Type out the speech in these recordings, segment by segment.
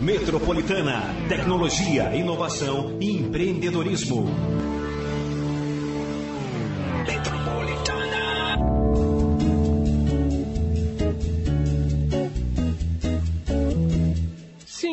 Metropolitana, tecnologia, inovação e empreendedorismo.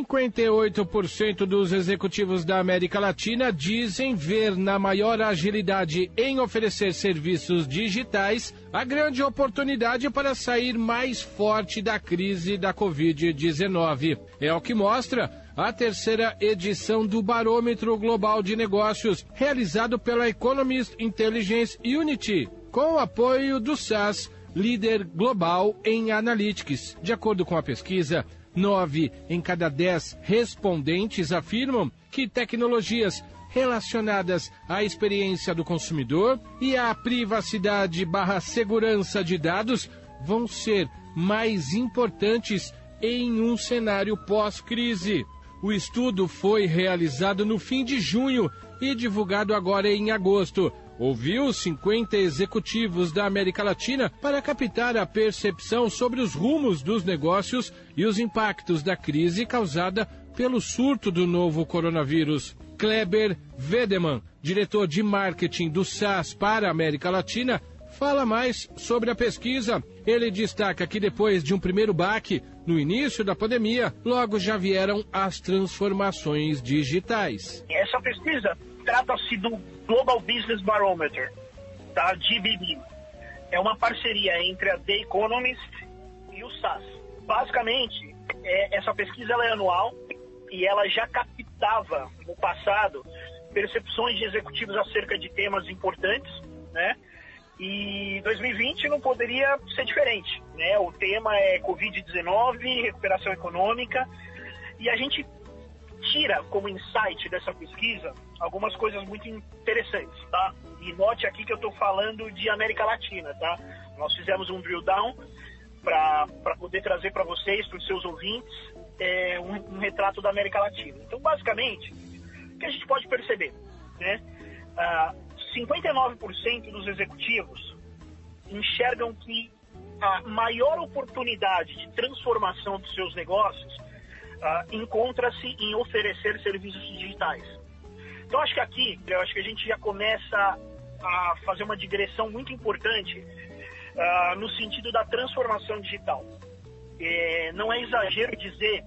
58% dos executivos da América Latina dizem ver na maior agilidade em oferecer serviços digitais a grande oportunidade para sair mais forte da crise da Covid-19. É o que mostra a terceira edição do Barômetro Global de Negócios, realizado pela Economist Intelligence Unity, com o apoio do SAS, líder global em analytics. De acordo com a pesquisa, nove em cada dez respondentes afirmam que tecnologias relacionadas à experiência do consumidor e à privacidade barra segurança de dados vão ser mais importantes em um cenário pós-crise. O estudo foi realizado no fim de junho e divulgado agora em agosto. Ouviu 50 executivos da América Latina para captar a percepção sobre os rumos dos negócios e os impactos da crise causada pelo surto do novo coronavírus. Kleber Vedeman, diretor de marketing do SAS para a América Latina, fala mais sobre a pesquisa. Ele destaca que depois de um primeiro baque no início da pandemia, logo já vieram as transformações digitais. Essa pesquisa trata-se do Global Business Barometer, da GBB. É uma parceria entre a The Economist e o SAS. Basicamente, é, essa pesquisa é anual e ela já captava no passado percepções de executivos acerca de temas importantes, né? E 2020 não poderia ser diferente, né? O tema é Covid-19, recuperação econômica, e a gente tira como insight dessa pesquisa algumas coisas muito interessantes, tá? E note aqui que eu estou falando de América Latina, tá? Nós fizemos um drill down para poder trazer para vocês, para os seus ouvintes, é, um, um, retrato da América Latina. Então, basicamente, o que a gente pode perceber, né? Ah, 59% dos executivos enxergam que a maior oportunidade de transformação dos seus negócios uh, encontra-se em oferecer serviços digitais. Então acho que aqui, eu acho que a gente já começa a fazer uma digressão muito importante uh, no sentido da transformação digital. É, não é exagero dizer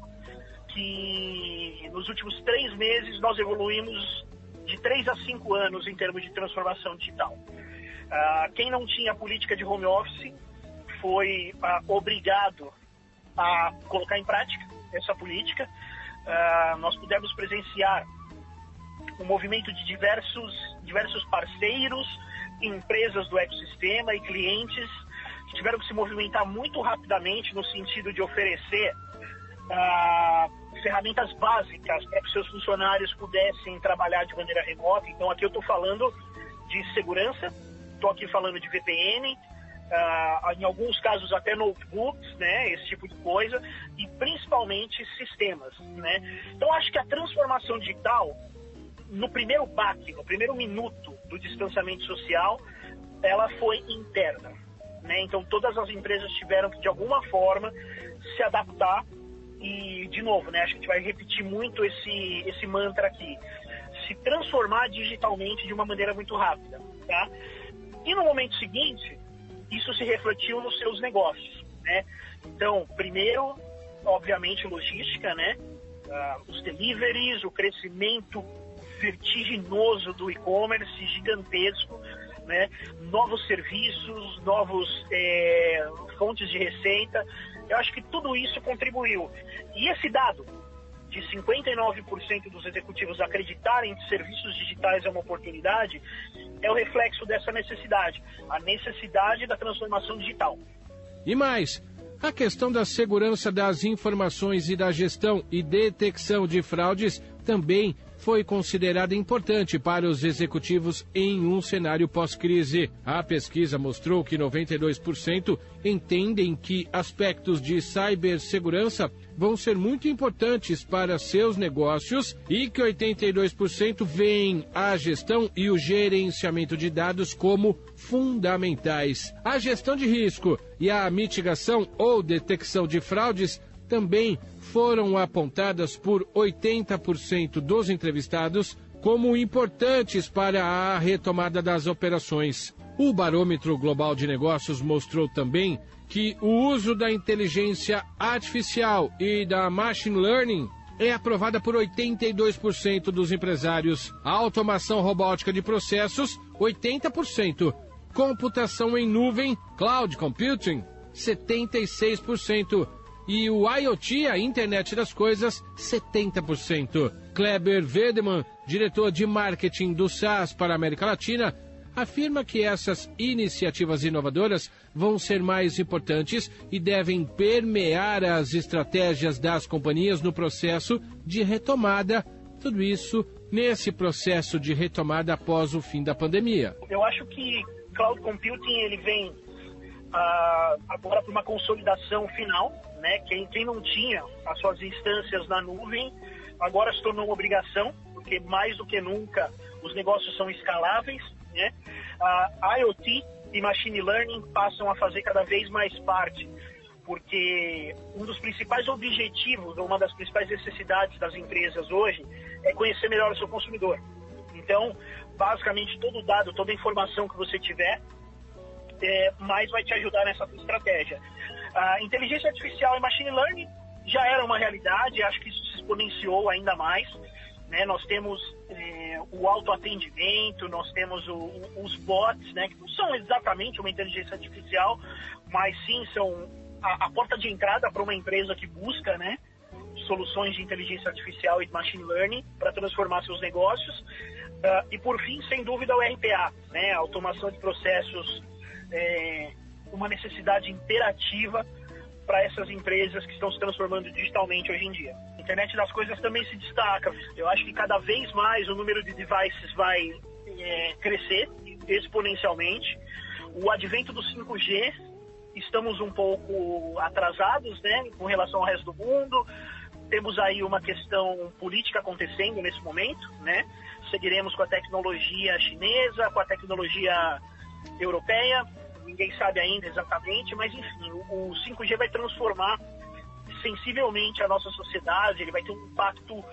que nos últimos três meses nós evoluímos de três a cinco anos em termos de transformação digital. Uh, quem não tinha política de home office foi obrigado a colocar em prática essa política. Uh, nós pudemos presenciar um movimento de diversos, diversos parceiros, empresas do ecossistema e clientes que tiveram que se movimentar muito rapidamente no sentido de oferecer ferramentas básicas para que seus funcionários pudessem trabalhar de maneira remota. Então, aqui eu estou falando de segurança, estou aqui falando de VPN, uh, em alguns casos até notebooks, né, esse tipo de coisa, e principalmente sistemas. Né? Então, acho que a transformação digital, no primeiro baque, no primeiro minuto do distanciamento social, ela foi interna. Né? Então, todas as empresas tiveram que, de alguma forma, se adaptar e, de novo, né, acho que a gente vai repetir muito esse, esse mantra aqui. Se transformar digitalmente de uma maneira muito rápida. Tá? E no momento seguinte, isso se refletiu nos seus negócios. Né? Então, primeiro, obviamente, logística, né? Uh, os deliveries, o crescimento vertiginoso do e-commerce, gigantesco, né? novos serviços, novos é, fontes de receita. Eu acho que tudo isso contribuiu. E esse dado de 59% dos executivos acreditarem que serviços digitais é uma oportunidade é o reflexo dessa necessidade, a necessidade da transformação digital. E mais, a questão da segurança das informações e da gestão e detecção de fraudes também foi considerada importante para os executivos em um cenário pós-crise. A pesquisa mostrou que 92% entendem que aspectos de cibersegurança vão ser muito importantes para seus negócios e que 82% veem a gestão e o gerenciamento de dados como fundamentais. A gestão de risco e a mitigação ou detecção de fraudes também foram apontadas por 80% dos entrevistados como importantes para a retomada das operações. O Barômetro Global de Negócios mostrou também que o uso da inteligência artificial e da machine learning é aprovada por 82% dos empresários. A automação robótica de processos, 80%. Computação em nuvem, cloud computing, 76% e o IoT, a internet das coisas, 70%. Kleber Vedeman, diretor de marketing do SaaS para a América Latina, afirma que essas iniciativas inovadoras vão ser mais importantes e devem permear as estratégias das companhias no processo de retomada. Tudo isso nesse processo de retomada após o fim da pandemia. Eu acho que cloud computing ele vem uh, agora para uma consolidação final, né? Quem, quem não tinha as suas instâncias na nuvem agora se tornou uma obrigação, porque mais do que nunca os negócios são escaláveis, né? A IoT e Machine Learning passam a fazer cada vez mais parte, porque um dos principais objetivos, uma das principais necessidades das empresas hoje é conhecer melhor o seu consumidor. Então, basicamente, todo dado, toda informação que você tiver, é, mais vai te ajudar nessa estratégia. A inteligência artificial e machine learning já era uma realidade, acho que isso se exponenciou ainda mais. Né? Nós temos é, o autoatendimento, nós temos o, o, os bots, né? que não são exatamente uma inteligência artificial, mas sim são a, a porta de entrada para uma empresa que busca né? soluções de inteligência artificial e machine learning para transformar seus negócios. Uh, e por fim, sem dúvida, o RPA, né? automação de processos é, uma necessidade interativa para essas empresas que estão se transformando digitalmente hoje em dia. A internet das coisas também se destaca. Eu acho que cada vez mais o número de devices vai é, crescer exponencialmente. O advento do 5G, estamos um pouco atrasados né, com relação ao resto do mundo. Temos aí uma questão política acontecendo nesse momento, né? Seguiremos com a tecnologia chinesa, com a tecnologia europeia, ninguém sabe ainda exatamente, mas enfim, o, o 5G vai transformar sensivelmente a nossa sociedade, ele vai ter um impacto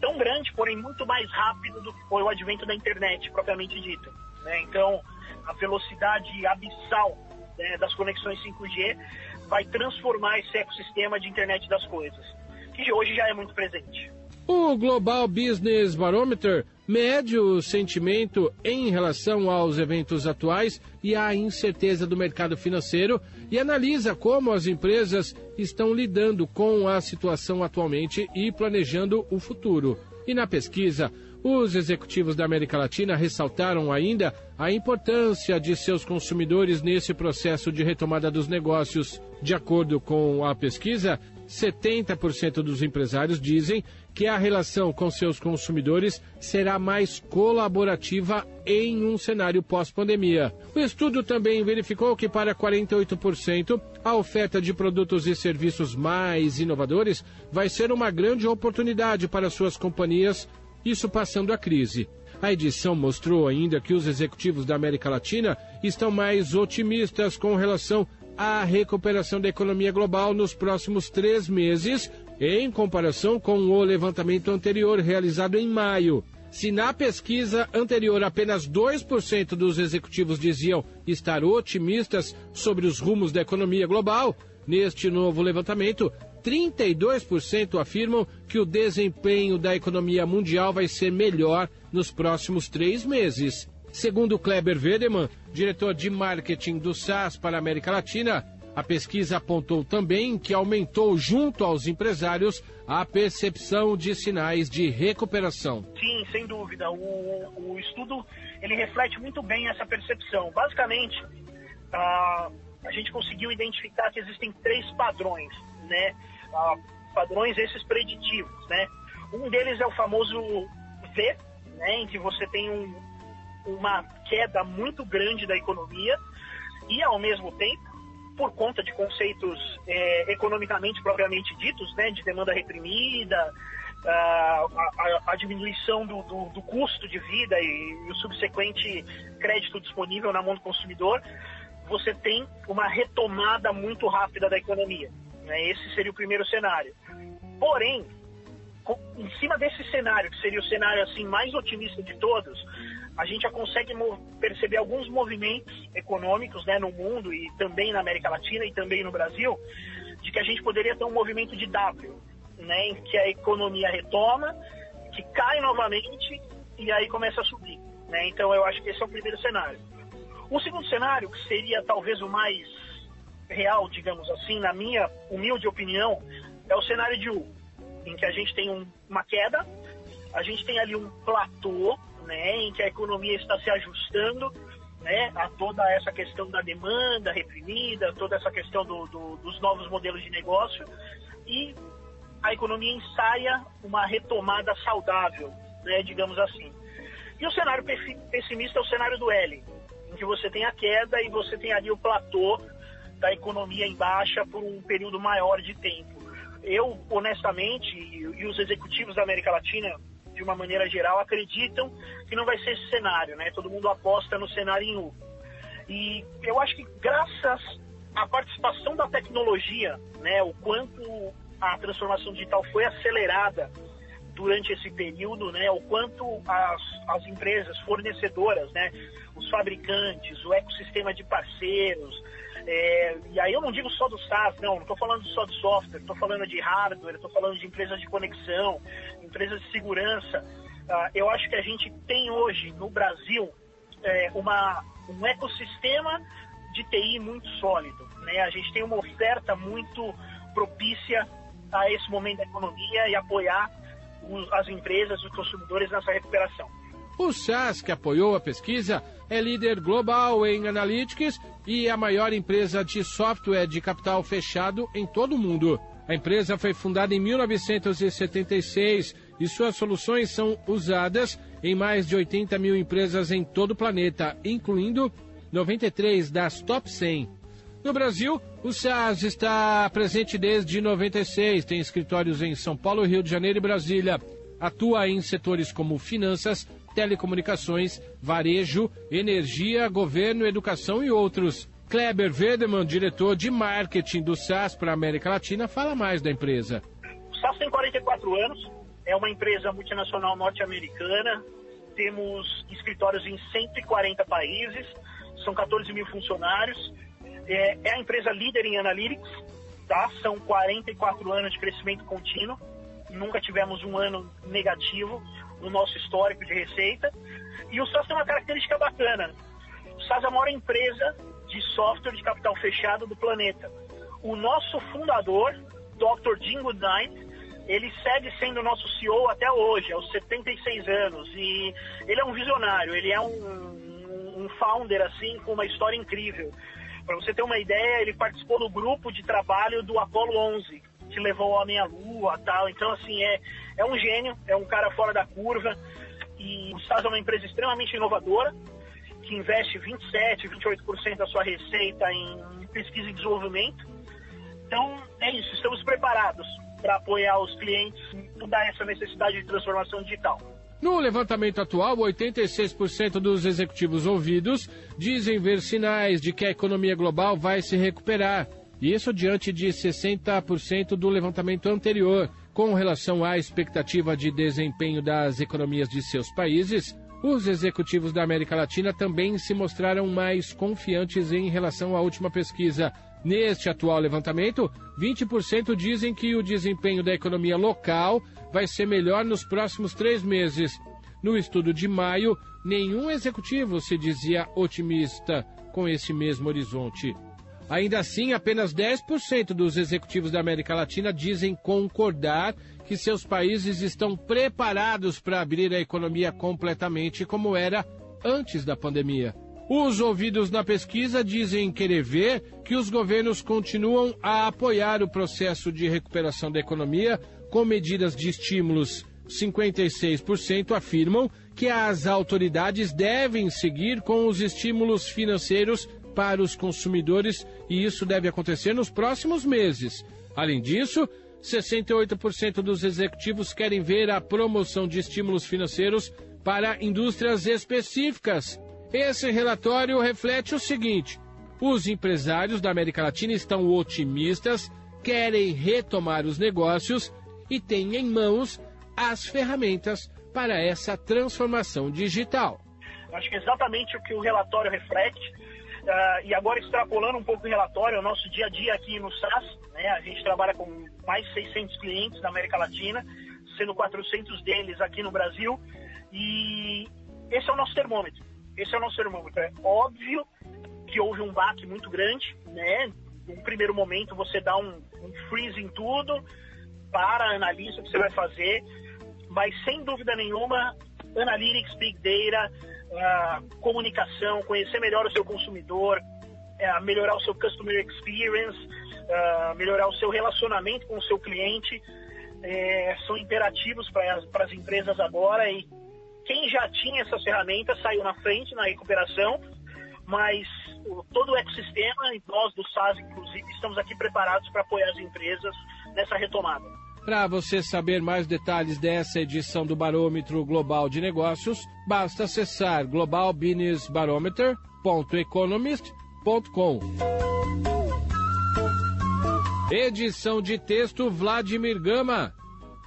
tão grande, porém muito mais rápido do que foi o advento da internet, propriamente dita. Né? Então, a velocidade abissal né, das conexões 5G vai transformar esse ecossistema de internet das coisas, que hoje já é muito presente. O Global Business Barometer mede o sentimento em relação aos eventos atuais e à incerteza do mercado financeiro e analisa como as empresas estão lidando com a situação atualmente e planejando o futuro. E na pesquisa, os executivos da América Latina ressaltaram ainda a importância de seus consumidores nesse processo de retomada dos negócios. De acordo com a pesquisa, 70% dos empresários dizem que a relação com seus consumidores será mais colaborativa em um cenário pós-pandemia. O estudo também verificou que, para 48%, a oferta de produtos e serviços mais inovadores vai ser uma grande oportunidade para suas companhias, isso passando a crise. A edição mostrou ainda que os executivos da América Latina estão mais otimistas com relação a recuperação da economia global nos próximos três meses, em comparação com o levantamento anterior realizado em maio. Se na pesquisa anterior apenas 2% dos executivos diziam estar otimistas sobre os rumos da economia global, neste novo levantamento, 32% afirmam que o desempenho da economia mundial vai ser melhor nos próximos três meses. Segundo Kleber Vedeman, diretor de marketing do SAS para a América Latina, a pesquisa apontou também que aumentou junto aos empresários a percepção de sinais de recuperação. Sim, sem dúvida. O, o estudo ele reflete muito bem essa percepção. Basicamente, a, a gente conseguiu identificar que existem três padrões, né? padrões esses preditivos, né? Um deles é o famoso V, né? Em que você tem um, uma queda muito grande da economia e, ao mesmo tempo, por conta de conceitos é, economicamente propriamente ditos, né, de demanda reprimida, a, a, a diminuição do, do, do, custo de vida e, e o subsequente crédito disponível na mão do consumidor, você tem uma retomada muito rápida da economia. Né? Esse seria o primeiro cenário. Porém, em cima desse cenário, que seria o cenário assim mais otimista de todos, a gente já consegue perceber alguns movimentos econômicos né, no mundo e também na América Latina e também no Brasil, de que a gente poderia ter um movimento de W, né, em que a economia retoma, que cai novamente e aí começa a subir. Né? Então eu acho que esse é o primeiro cenário. O segundo cenário, que seria talvez o mais real, digamos assim, na minha humilde opinião, é o cenário de U, em que a gente tem um, uma queda, a gente tem ali um platô, que a economia está se ajustando né, a toda essa questão da demanda reprimida, toda essa questão do, do, dos novos modelos de negócio e a economia ensaia uma retomada saudável, né, digamos assim. E o cenário pessimista é o cenário do L, em que você tem a queda e você tem ali o platô da economia em baixa por um período maior de tempo. Eu, honestamente, e os executivos da América Latina, de uma maneira geral, acreditam que não vai ser esse cenário, né? Todo mundo aposta no cenário em U. E eu acho que graças à participação da tecnologia, né, o quanto a transformação digital foi acelerada durante esse período, né, o quanto as, as empresas fornecedoras, né, os fabricantes, o ecossistema de parceiros, é, e aí eu não digo só do SaaS, não, não estou falando só de software, estou falando de hardware, estou falando de empresas de conexão, empresas de segurança. Uh, eu acho que a gente tem hoje no Brasil é, uma, um ecossistema de TI muito sólido. Né? A gente tem uma oferta muito propícia a esse momento da economia e apoiar os, as empresas, os consumidores nessa recuperação. O SAS, que apoiou a pesquisa, é líder global em Analytics e a maior empresa de software de capital fechado em todo o mundo. A empresa foi fundada em 1976 e suas soluções são usadas em mais de 80 mil empresas em todo o planeta, incluindo 93 das top 100. No Brasil, o SaaS está presente desde 96, tem escritórios em São Paulo, Rio de Janeiro e Brasília. Atua em setores como finanças, telecomunicações, varejo, energia, governo, educação e outros. Kleber Vedeman, diretor de marketing do SAS para a América Latina, fala mais da empresa. O SAS tem 44 anos, é uma empresa multinacional norte-americana, temos escritórios em 140 países, são 14 mil funcionários, é, é a empresa líder em analytics, tá? são 44 anos de crescimento contínuo, nunca tivemos um ano negativo, no nosso histórico de receita. E o SAS tem uma característica bacana. O SAS é a maior empresa de software de capital fechado do planeta. O nosso fundador, Dr. Jim Goodnight, ele segue sendo nosso CEO até hoje, aos 76 anos. E ele é um visionário, ele é um, um founder, assim, com uma história incrível. Para você ter uma ideia, ele participou do grupo de trabalho do Apollo 11, que levou o homem à lua tal. Então, assim, é, é um gênio, é um cara fora da curva. E o SAS é uma empresa extremamente inovadora, que investe 27, 28% da sua receita em pesquisa e desenvolvimento. Então, é isso, estamos preparados para apoiar os clientes em toda essa necessidade de transformação digital. No levantamento atual, 86% dos executivos ouvidos dizem ver sinais de que a economia global vai se recuperar. Isso diante de 60% do levantamento anterior. Com relação à expectativa de desempenho das economias de seus países, os executivos da América Latina também se mostraram mais confiantes em relação à última pesquisa. Neste atual levantamento, 20% dizem que o desempenho da economia local vai ser melhor nos próximos três meses. No estudo de maio, nenhum executivo se dizia otimista com esse mesmo horizonte. Ainda assim, apenas 10% dos executivos da América Latina dizem concordar que seus países estão preparados para abrir a economia completamente como era antes da pandemia. Os ouvidos na pesquisa dizem querer ver que os governos continuam a apoiar o processo de recuperação da economia com medidas de estímulos. 56% afirmam que as autoridades devem seguir com os estímulos financeiros para os consumidores e isso deve acontecer nos próximos meses. Além disso, 68% dos executivos querem ver a promoção de estímulos financeiros para indústrias específicas. Esse relatório reflete o seguinte: os empresários da América Latina estão otimistas querem retomar os negócios e têm em mãos as ferramentas para essa transformação digital. Acho que é exatamente o que o relatório reflete. Uh, e agora extrapolando um pouco o relatório, o nosso dia a dia aqui no SAS, né, a gente trabalha com mais de 600 clientes da América Latina, sendo 400 deles aqui no Brasil, e esse é o nosso termômetro. Esse é o nosso termômetro. É óbvio que houve um baque muito grande, né? No primeiro momento você dá um, um freeze em tudo, para, analisa o que você vai fazer, mas sem dúvida nenhuma, Analytics, Big Data, uh, comunicação, conhecer melhor o seu consumidor, uh, melhorar o seu Customer Experience, uh, melhorar o seu relacionamento com o seu cliente, é, são imperativos para as empresas agora e quem já tinha essas ferramentas saiu na frente na recuperação, mas o, todo o ecossistema e nós do SAS, inclusive, estamos aqui preparados para apoiar as empresas nessa retomada. Para você saber mais detalhes dessa edição do Barômetro Global de Negócios, basta acessar globalbusinessbarometer.economist.com. Edição de texto Vladimir Gama.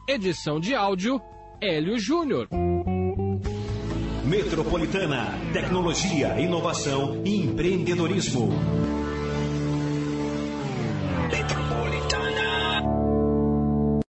Edição de áudio Hélio Júnior. Metropolitana, tecnologia, inovação e empreendedorismo.